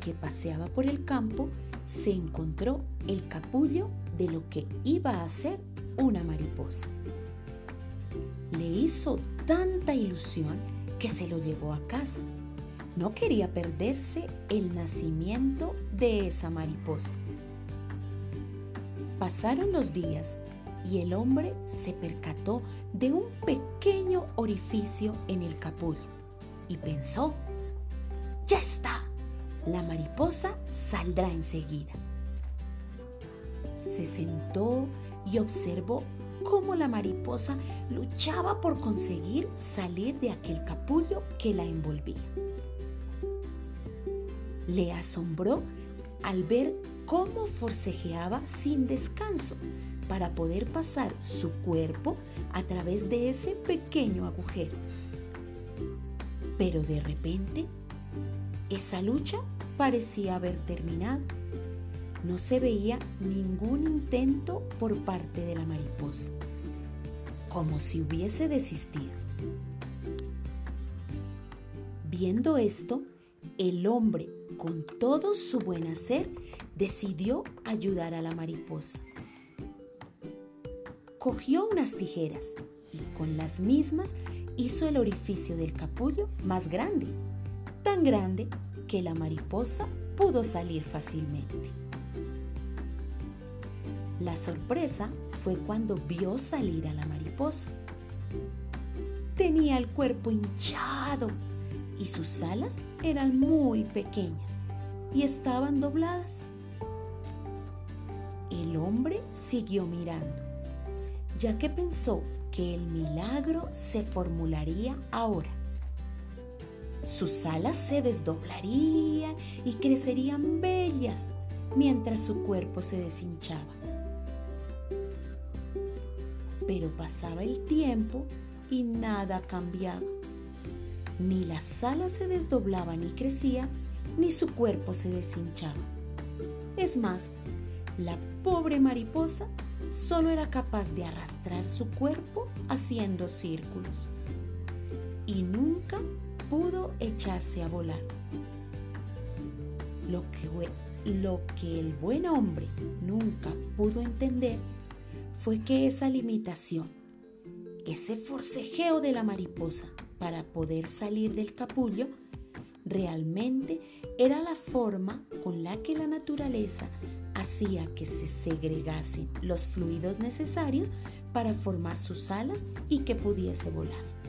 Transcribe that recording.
que paseaba por el campo, se encontró el capullo de lo que iba a ser una mariposa. Le hizo tanta ilusión que se lo llevó a casa. No quería perderse el nacimiento de esa mariposa. Pasaron los días y el hombre se percató de un pequeño orificio en el capullo y pensó, ya está, la mariposa saldrá enseguida. Se sentó y observó cómo la mariposa luchaba por conseguir salir de aquel capullo que la envolvía. Le asombró al ver cómo forcejeaba sin descanso para poder pasar su cuerpo a través de ese pequeño agujero. Pero de repente, esa lucha parecía haber terminado. No se veía ningún intento por parte de la mariposa, como si hubiese desistido. Viendo esto, el hombre, con todo su buen hacer, decidió ayudar a la mariposa cogió unas tijeras y con las mismas hizo el orificio del capullo más grande, tan grande que la mariposa pudo salir fácilmente. La sorpresa fue cuando vio salir a la mariposa. Tenía el cuerpo hinchado y sus alas eran muy pequeñas y estaban dobladas. El hombre siguió mirando ya que pensó que el milagro se formularía ahora. Sus alas se desdoblarían y crecerían bellas mientras su cuerpo se deshinchaba. Pero pasaba el tiempo y nada cambiaba. Ni las alas se desdoblaban y crecían, ni su cuerpo se deshinchaba. Es más, la pobre mariposa solo era capaz de arrastrar su cuerpo haciendo círculos y nunca echarse a volar. Lo que, lo que el buen hombre nunca pudo entender fue que esa limitación, ese forcejeo de la mariposa para poder salir del capullo, realmente era la forma con la que la naturaleza hacía que se segregasen los fluidos necesarios para formar sus alas y que pudiese volar.